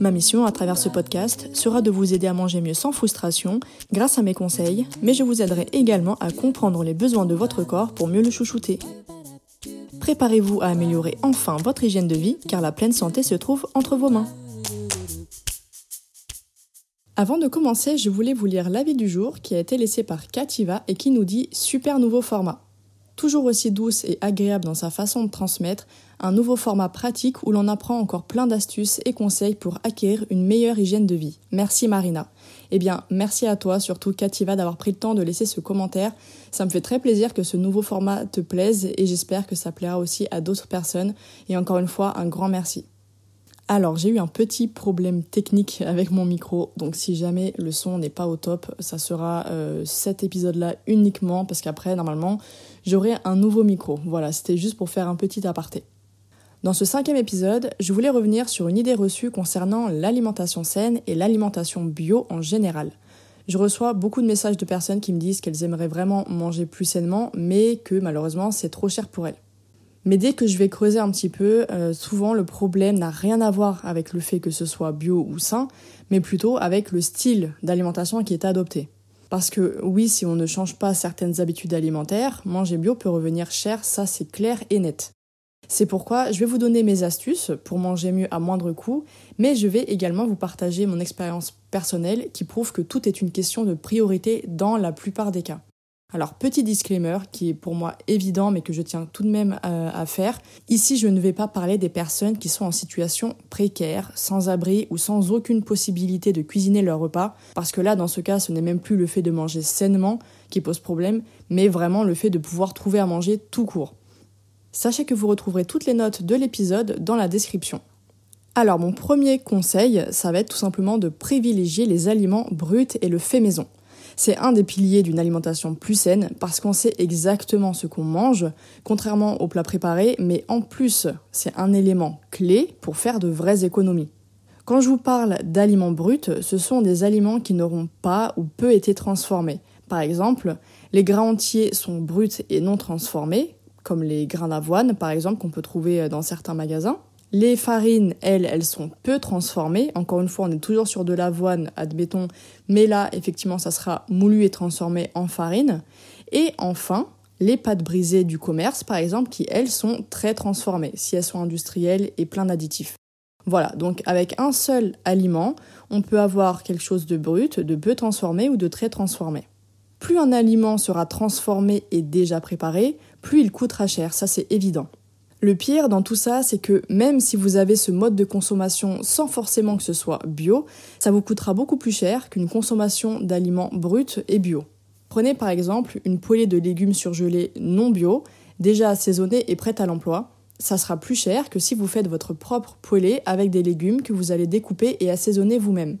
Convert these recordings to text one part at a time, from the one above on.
Ma mission à travers ce podcast sera de vous aider à manger mieux sans frustration grâce à mes conseils, mais je vous aiderai également à comprendre les besoins de votre corps pour mieux le chouchouter. Préparez-vous à améliorer enfin votre hygiène de vie car la pleine santé se trouve entre vos mains. Avant de commencer, je voulais vous lire l'avis du jour qui a été laissé par Kativa et qui nous dit super nouveau format. Toujours aussi douce et agréable dans sa façon de transmettre, un nouveau format pratique où l'on apprend encore plein d'astuces et conseils pour acquérir une meilleure hygiène de vie. Merci Marina. Eh bien, merci à toi, surtout Kativa, d'avoir pris le temps de laisser ce commentaire. Ça me fait très plaisir que ce nouveau format te plaise et j'espère que ça plaira aussi à d'autres personnes. Et encore une fois, un grand merci. Alors, j'ai eu un petit problème technique avec mon micro, donc si jamais le son n'est pas au top, ça sera euh, cet épisode-là uniquement, parce qu'après, normalement, j'aurai un nouveau micro. Voilà, c'était juste pour faire un petit aparté. Dans ce cinquième épisode, je voulais revenir sur une idée reçue concernant l'alimentation saine et l'alimentation bio en général. Je reçois beaucoup de messages de personnes qui me disent qu'elles aimeraient vraiment manger plus sainement, mais que malheureusement c'est trop cher pour elles. Mais dès que je vais creuser un petit peu, euh, souvent le problème n'a rien à voir avec le fait que ce soit bio ou sain, mais plutôt avec le style d'alimentation qui est adopté. Parce que oui, si on ne change pas certaines habitudes alimentaires, manger bio peut revenir cher, ça c'est clair et net. C'est pourquoi je vais vous donner mes astuces pour manger mieux à moindre coût, mais je vais également vous partager mon expérience personnelle qui prouve que tout est une question de priorité dans la plupart des cas. Alors petit disclaimer qui est pour moi évident mais que je tiens tout de même euh, à, faire. Ici je ne vais pas parler des personnes qui sont en situation précaire, sans abri ou sans aucune possibilité de cuisiner leur repas parce que là dans ce cas ce n'est même plus le fait de manger sainement qui pose problème mais vraiment le fait de pouvoir trouver à manger tout court. Sachez que vous retrouverez toutes les notes de l'épisode dans la description. Alors mon premier conseil, ça va être tout simplement de privilégier les aliments bruts et le fait maison. C'est un des piliers d'une alimentation plus saine parce qu'on sait exactement ce qu'on mange, contrairement aux plats préparés, mais en plus, c'est un élément clé pour faire de vraies économies. Quand je vous parle d'aliments bruts, ce sont des aliments qui n'auront pas ou peu été transformés. Par exemple, les grains entiers sont bruts et non transformés, comme les grains d'avoine par exemple qu'on peut trouver dans certains magasins. Les farines, elles, elles sont peu transformées. Encore une fois, on est toujours sur de l'avoine, admettons, mais là, effectivement, ça sera moulu et transformé en farine. Et enfin, les pâtes brisées du commerce, par exemple, qui, elles, sont très transformées, si elles sont industrielles et plein d'additifs. Voilà, donc avec un seul aliment, on peut avoir quelque chose de brut, de peu transformé ou de très transformé. Plus un aliment sera transformé et déjà préparé, plus il coûtera cher, ça c'est évident. Le pire dans tout ça, c'est que même si vous avez ce mode de consommation sans forcément que ce soit bio, ça vous coûtera beaucoup plus cher qu'une consommation d'aliments bruts et bio. Prenez par exemple une poêlée de légumes surgelés non bio, déjà assaisonnée et prête à l'emploi. Ça sera plus cher que si vous faites votre propre poêlée avec des légumes que vous allez découper et assaisonner vous-même.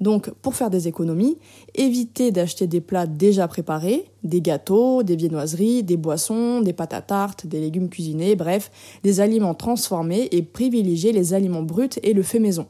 Donc, pour faire des économies, évitez d'acheter des plats déjà préparés, des gâteaux, des viennoiseries, des boissons, des pâtes à tarte, des légumes cuisinés, bref, des aliments transformés et privilégiez les aliments bruts et le fait maison.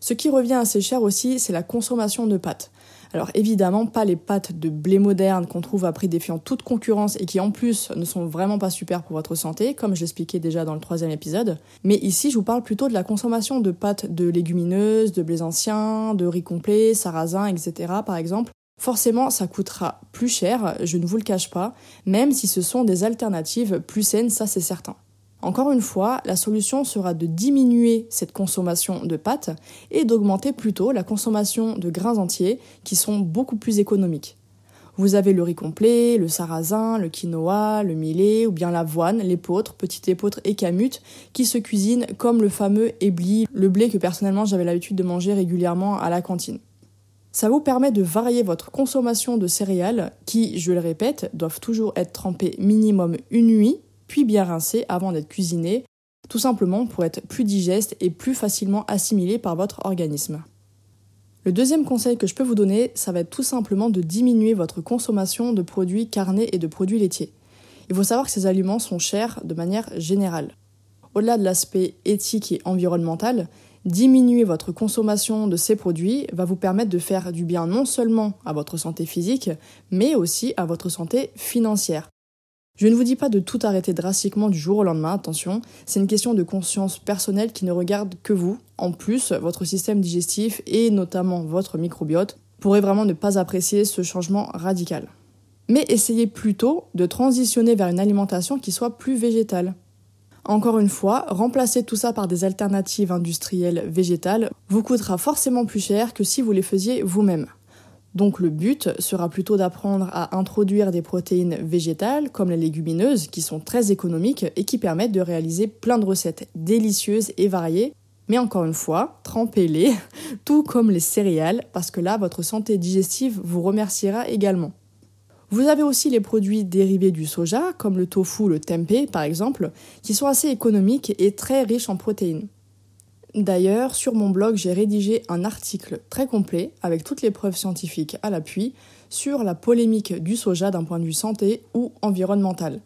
Ce qui revient assez cher aussi, c'est la consommation de pâtes. Alors évidemment, pas les pâtes de blé moderne qu'on trouve à prix défiant toute concurrence et qui en plus ne sont vraiment pas super pour votre santé, comme je l'expliquais déjà dans le troisième épisode. Mais ici, je vous parle plutôt de la consommation de pâtes de légumineuses, de blés anciens, de riz complet, sarrasin, etc. par exemple. Forcément, ça coûtera plus cher, je ne vous le cache pas, même si ce sont des alternatives plus saines, ça c'est certain. Encore une fois, la solution sera de diminuer cette consommation de pâtes et d'augmenter plutôt la consommation de grains entiers qui sont beaucoup plus économiques. Vous avez le riz complet, le sarrasin, le quinoa, le millet ou bien l'avoine, l'épeautre, petite épeautre et camute qui se cuisinent comme le fameux ébli, le blé que personnellement j'avais l'habitude de manger régulièrement à la cantine. Ça vous permet de varier votre consommation de céréales qui, je le répète, doivent toujours être trempées minimum une nuit, puis bien rincées avant d'être cuisinées, tout simplement pour être plus digestes et plus facilement assimilées par votre organisme. Le deuxième conseil que je peux vous donner, ça va être tout simplement de diminuer votre consommation de produits carnés et de produits laitiers. Il faut savoir que ces aliments sont chers de manière générale. Au-delà de l'aspect éthique et environnemental, diminuer votre consommation de ces produits va vous permettre de faire du bien non seulement à votre santé physique, mais aussi à votre santé financière. Je ne vous dis pas de tout arrêter drastiquement du jour au lendemain, attention, c'est une question de conscience personnelle qui ne regarde que vous. En plus, votre système digestif et notamment votre microbiote pourraient vraiment ne pas apprécier ce changement radical. Mais essayez plutôt de transitionner vers une alimentation qui soit plus végétale. Encore une fois, remplacer tout ça par des alternatives industrielles végétales vous coûtera forcément plus cher que si vous les faisiez vous-même. Donc le but sera plutôt d'apprendre à introduire des protéines végétales comme les légumineuses qui sont très économiques et qui permettent de réaliser plein de recettes délicieuses et variées. Mais encore une fois, trempez-les, tout comme les céréales, parce que là, votre santé digestive vous remerciera également. Vous avez aussi les produits dérivés du soja, comme le tofu, le tempeh par exemple, qui sont assez économiques et très riches en protéines. D'ailleurs, sur mon blog, j'ai rédigé un article très complet avec toutes les preuves scientifiques à l'appui sur la polémique du soja d'un point de vue santé ou environnemental.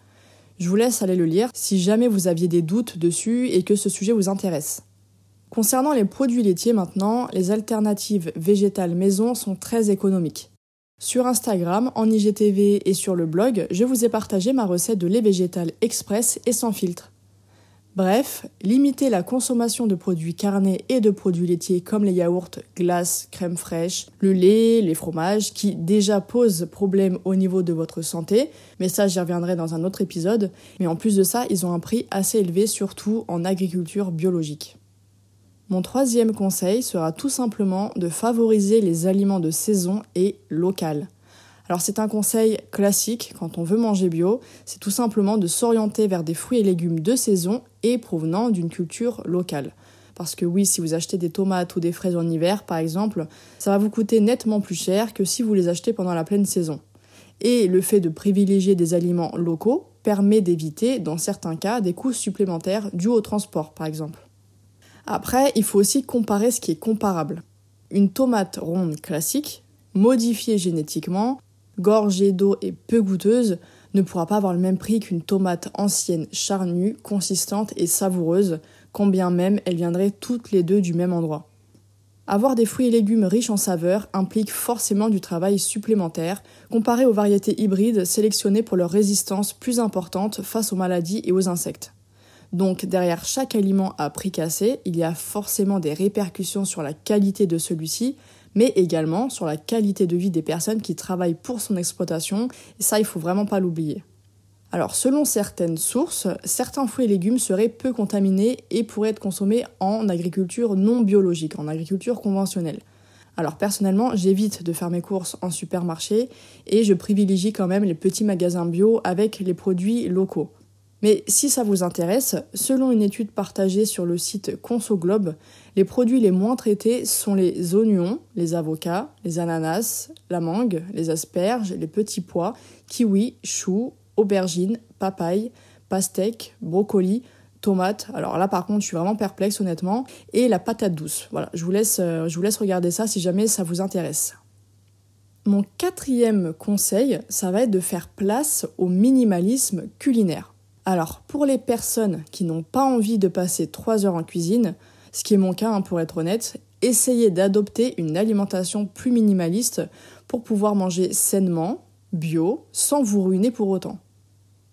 Je vous laisse aller le lire si jamais vous aviez des doutes dessus et que ce sujet vous intéresse. Concernant les produits laitiers maintenant, les alternatives végétales maison sont très économiques. Sur Instagram, en IGTV et sur le blog, je vous ai partagé ma recette de lait végétal express et sans filtre. Bref, limiter la consommation de produits carnés et de produits laitiers comme les yaourts, glaces, crème fraîche, le lait, les fromages, qui déjà posent problème au niveau de votre santé, mais ça j'y reviendrai dans un autre épisode, mais en plus de ça, ils ont un prix assez élevé, surtout en agriculture biologique. Mon troisième conseil sera tout simplement de favoriser les aliments de saison et local. Alors c'est un conseil classique quand on veut manger bio, c'est tout simplement de s'orienter vers des fruits et légumes de saison et provenant d'une culture locale. Parce que oui, si vous achetez des tomates ou des fraises en hiver, par exemple, ça va vous coûter nettement plus cher que si vous les achetez pendant la pleine saison. Et le fait de privilégier des aliments locaux permet d'éviter, dans certains cas, des coûts supplémentaires dus au transport, par exemple. Après, il faut aussi comparer ce qui est comparable. Une tomate ronde classique, modifiée génétiquement, gorgée d'eau et peu goûteuse, ne pourra pas avoir le même prix qu'une tomate ancienne, charnue, consistante et savoureuse, quand bien même elles viendraient toutes les deux du même endroit. Avoir des fruits et légumes riches en saveurs implique forcément du travail supplémentaire, comparé aux variétés hybrides sélectionnées pour leur résistance plus importante face aux maladies et aux insectes. Donc derrière chaque aliment à prix cassé, il y a forcément des répercussions sur la qualité de celui-ci, mais également sur la qualité de vie des personnes qui travaillent pour son exploitation, et ça il faut vraiment pas l'oublier. Alors selon certaines sources, certains fruits et légumes seraient peu contaminés et pourraient être consommés en agriculture non biologique, en agriculture conventionnelle. Alors personnellement, j'évite de faire mes courses en supermarché et je privilégie quand même les petits magasins bio avec les produits locaux. Mais si ça vous intéresse, selon une étude partagée sur le site ConsoGlobe, les produits les moins traités sont les oignons, les avocats, les ananas, la mangue, les asperges, les petits pois, kiwis, choux, aubergines, papayes, pastèques, brocolis, tomates. Alors là par contre, je suis vraiment perplexe honnêtement et la patate douce. Voilà, je vous laisse euh, je vous laisse regarder ça si jamais ça vous intéresse. Mon quatrième conseil, ça va être de faire place au minimalisme culinaire. Alors, pour les personnes qui n'ont pas envie de passer 3 heures en cuisine, ce qui est mon cas hein, pour être honnête, essayez d'adopter une alimentation plus minimaliste pour pouvoir manger sainement, bio, sans vous ruiner pour autant.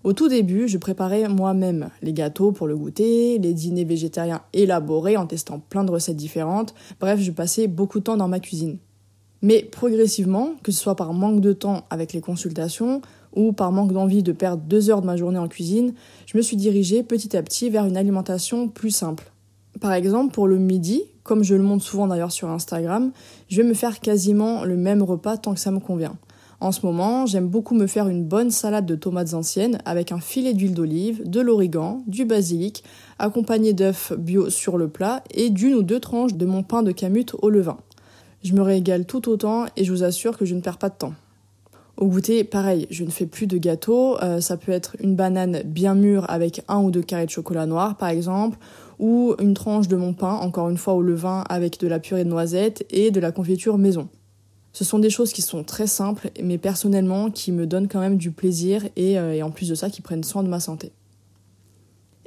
Au tout début, je préparais moi-même les gâteaux pour le goûter, les dîners végétariens élaborés en testant plein de recettes différentes, bref, je passais beaucoup de temps dans ma cuisine. Mais progressivement, que ce soit par manque de temps avec les consultations ou par manque d'envie de perdre deux heures de ma journée en cuisine, je me suis dirigée petit à petit vers une alimentation plus simple. Par exemple, pour le midi, comme je le montre souvent d'ailleurs sur Instagram, je vais me faire quasiment le même repas tant que ça me convient. En ce moment, j'aime beaucoup me faire une bonne salade de tomates anciennes avec un filet d'huile d'olive, de l'origan, du basilic, accompagné d'œufs bio sur le plat et d'une ou deux tranches de mon pain de camute au levain. Je me régale tout autant et je vous assure que je ne perds pas de temps. Au goûter, pareil, je ne fais plus de gâteau. Euh, ça peut être une banane bien mûre avec un ou deux carrés de chocolat noir, par exemple, ou une tranche de mon pain, encore une fois au levain, avec de la purée de noisettes et de la confiture maison. Ce sont des choses qui sont très simples, mais personnellement qui me donnent quand même du plaisir et, euh, et en plus de ça qui prennent soin de ma santé.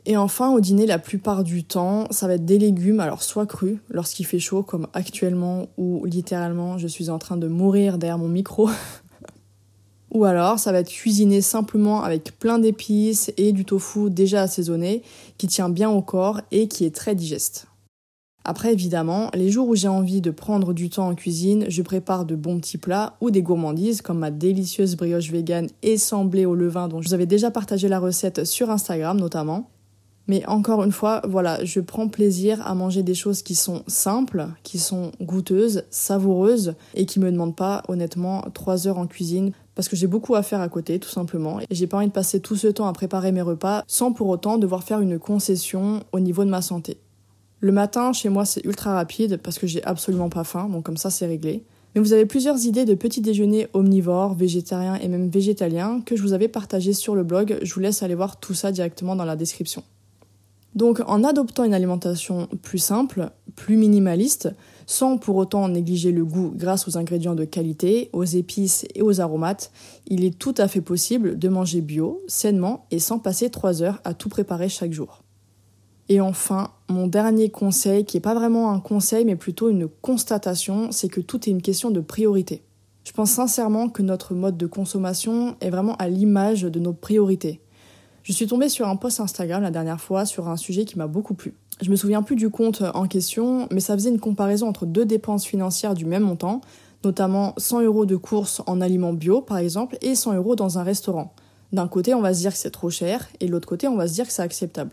Et enfin, au dîner, la plupart du temps, ça va être des légumes, alors soit crus, lorsqu'il fait chaud, comme actuellement, ou littéralement je suis en train de mourir derrière mon micro. ou alors, ça va être cuisiné simplement avec plein d'épices et du tofu déjà assaisonné, qui tient bien au corps et qui est très digeste. Après, évidemment, les jours où j'ai envie de prendre du temps en cuisine, je prépare de bons petits plats ou des gourmandises comme ma délicieuse brioche végane et semblée au levain dont je vous avais déjà partagé la recette sur Instagram notamment. Mais encore une fois, voilà, je prends plaisir à manger des choses qui sont simples, qui sont goûteuses, savoureuses et qui me demandent pas honnêtement 3 heures en cuisine parce que j'ai beaucoup à faire à côté tout simplement et j'ai pas envie de passer tout ce temps à préparer mes repas sans pour autant devoir faire une concession au niveau de ma santé. Le matin, chez moi, c'est ultra rapide parce que j'ai absolument pas faim, donc comme ça, c'est réglé. Mais vous avez plusieurs idées de petits déjeuners omnivores, végétariens et même végétaliens que je vous avais partagés sur le blog. Je vous laisse aller voir tout ça directement dans la description. Donc, en adoptant une alimentation plus simple, plus minimaliste, sans pour autant négliger le goût grâce aux ingrédients de qualité, aux épices et aux aromates, il est tout à fait possible de manger bio, sainement et sans passer 3 heures à tout préparer chaque jour. Et enfin, mon dernier conseil, qui n'est pas vraiment un conseil, mais plutôt une constatation, c'est que tout est une question de priorité. Je pense sincèrement que notre mode de consommation est vraiment à l'image de nos priorités. Je suis tombée sur un post Instagram la dernière fois sur un sujet qui m'a beaucoup plu. Je me souviens plus du compte en question, mais ça faisait une comparaison entre deux dépenses financières du même montant, notamment 100 euros de courses en aliments bio par exemple et 100 euros dans un restaurant. D'un côté, on va se dire que c'est trop cher, et de l'autre côté, on va se dire que c'est acceptable.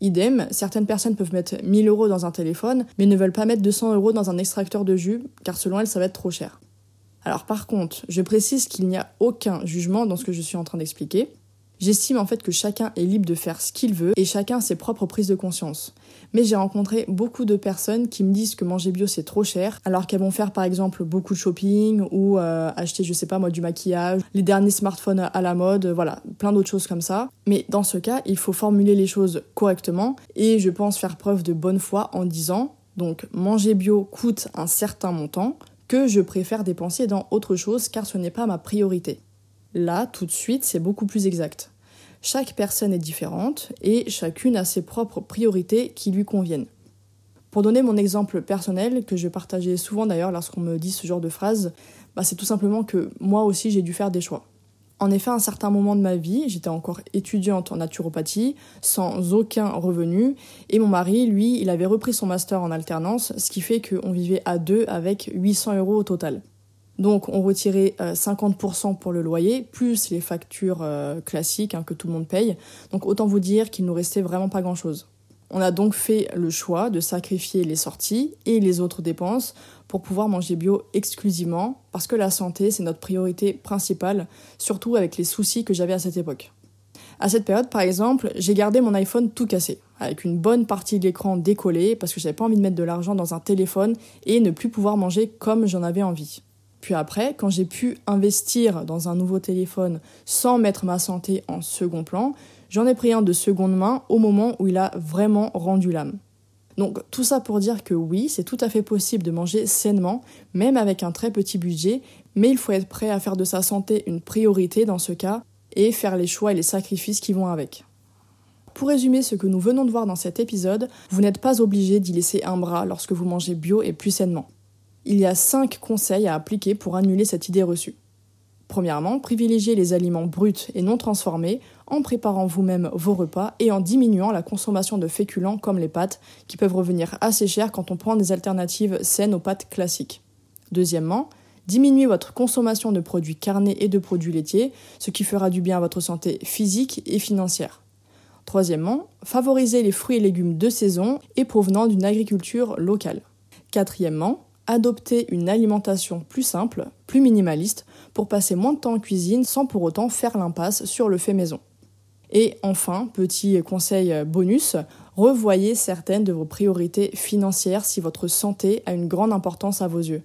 Idem, certaines personnes peuvent mettre 1000 euros dans un téléphone, mais ne veulent pas mettre 200 euros dans un extracteur de jus, car selon elles, ça va être trop cher. Alors par contre, je précise qu'il n'y a aucun jugement dans ce que je suis en train d'expliquer. J'estime en fait que chacun est libre de faire ce qu'il veut et chacun ses propres prises de conscience. Mais j'ai rencontré beaucoup de personnes qui me disent que manger bio c'est trop cher, alors qu'elles vont faire par exemple beaucoup de shopping ou euh, acheter je sais pas moi du maquillage, les derniers smartphones à la mode, voilà, plein d'autres choses comme ça. Mais dans ce cas, il faut formuler les choses correctement et je pense faire preuve de bonne foi en disant donc manger bio coûte un certain montant que je préfère dépenser dans autre chose car ce n'est pas ma priorité. Là, tout de suite, c'est beaucoup plus exact. Chaque personne est différente et chacune a ses propres priorités qui lui conviennent. Pour donner mon exemple personnel, que je partageais souvent d'ailleurs lorsqu'on me dit ce genre de phrase, bah c'est tout simplement que moi aussi j'ai dû faire des choix. En effet, à un certain moment de ma vie, j'étais encore étudiante en naturopathie, sans aucun revenu, et mon mari, lui, il avait repris son master en alternance, ce qui fait qu'on vivait à deux avec 800 euros au total. Donc on retirait 50% euh, pour le loyer, plus les factures euh, classiques hein, que tout le monde paye. Donc autant vous dire qu'il nous restait vraiment pas grand-chose. On a donc fait le choix de sacrifier les sorties et les autres dépenses pour pouvoir manger bio exclusivement, parce que la santé, c'est notre priorité principale, surtout avec les soucis que j'avais à cette époque. À cette période, par exemple, j'ai gardé mon iPhone tout cassé, avec une bonne partie de l'écran décollé, parce que j'avais pas envie de mettre de l'argent dans un téléphone et ne plus pouvoir manger comme j'en avais envie. Puis après, quand j'ai pu investir dans un nouveau téléphone sans mettre ma santé en second plan, j'en ai pris un de seconde main au moment où il a vraiment rendu l'âme. Donc tout ça pour dire que oui, c'est tout à fait possible de manger sainement, même avec un très petit budget, mais il faut être prêt à faire de sa santé une priorité dans ce cas et faire les choix et les sacrifices qui vont avec. Pour résumer ce que nous venons de voir dans cet épisode, vous n'êtes pas obligé d'y laisser un bras lorsque vous mangez bio et plus sainement il y a cinq conseils à appliquer pour annuler cette idée reçue. Premièrement, privilégiez les aliments bruts et non transformés en préparant vous-même vos repas et en diminuant la consommation de féculents comme les pâtes, qui peuvent revenir assez cher quand on prend des alternatives saines aux pâtes classiques. Deuxièmement, diminuez votre consommation de produits carnés et de produits laitiers, ce qui fera du bien à votre santé physique et financière. Troisièmement, favorisez les fruits et légumes de saison et provenant d'une agriculture locale. Quatrièmement, Adoptez une alimentation plus simple, plus minimaliste, pour passer moins de temps en cuisine sans pour autant faire l'impasse sur le fait maison. Et enfin, petit conseil bonus, revoyez certaines de vos priorités financières si votre santé a une grande importance à vos yeux.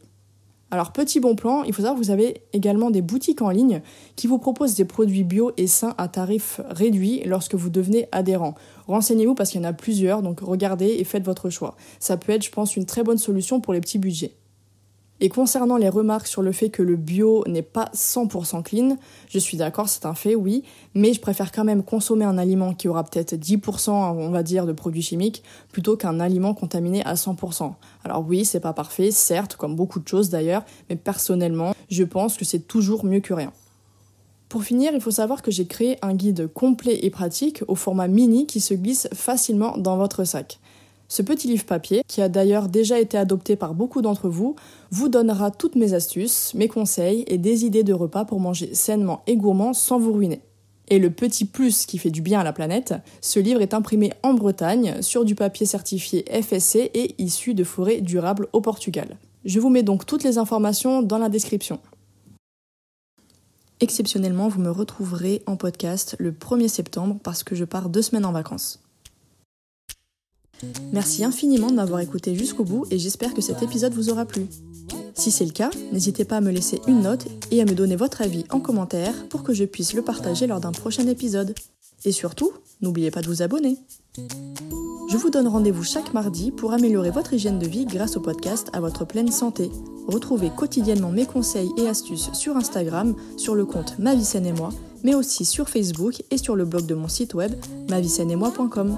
Alors petit bon plan, il faut savoir que vous avez également des boutiques en ligne qui vous proposent des produits bio et sains à tarif réduit lorsque vous devenez adhérent. Renseignez-vous parce qu'il y en a plusieurs, donc regardez et faites votre choix. Ça peut être, je pense, une très bonne solution pour les petits budgets. Et concernant les remarques sur le fait que le bio n'est pas 100% clean, je suis d'accord, c'est un fait, oui, mais je préfère quand même consommer un aliment qui aura peut-être 10%, on va dire, de produits chimiques, plutôt qu'un aliment contaminé à 100%. Alors oui, c'est pas parfait, certes, comme beaucoup de choses d'ailleurs, mais personnellement, je pense que c'est toujours mieux que rien. Pour finir, il faut savoir que j'ai créé un guide complet et pratique au format mini qui se glisse facilement dans votre sac. Ce petit livre papier, qui a d'ailleurs déjà été adopté par beaucoup d'entre vous, vous donnera toutes mes astuces, mes conseils et des idées de repas pour manger sainement et gourmand sans vous ruiner. Et le petit plus qui fait du bien à la planète, ce livre est imprimé en Bretagne sur du papier certifié FSC et issu de forêts durables au Portugal. Je vous mets donc toutes les informations dans la description. Exceptionnellement, vous me retrouverez en podcast le 1er septembre parce que je pars deux semaines en vacances. Merci infiniment de m'avoir écouté jusqu'au bout et j'espère que cet épisode vous aura plu. Si c'est le cas, n'hésitez pas à me laisser une note et à me donner votre avis en commentaire pour que je puisse le partager lors d'un prochain épisode. Et surtout, n'oubliez pas de vous abonner. Je vous donne rendez-vous chaque mardi pour améliorer votre hygiène de vie grâce au podcast à votre pleine santé. Retrouvez quotidiennement mes conseils et astuces sur Instagram, sur le compte Ma et moi, mais aussi sur Facebook et sur le blog de mon site web moi.com.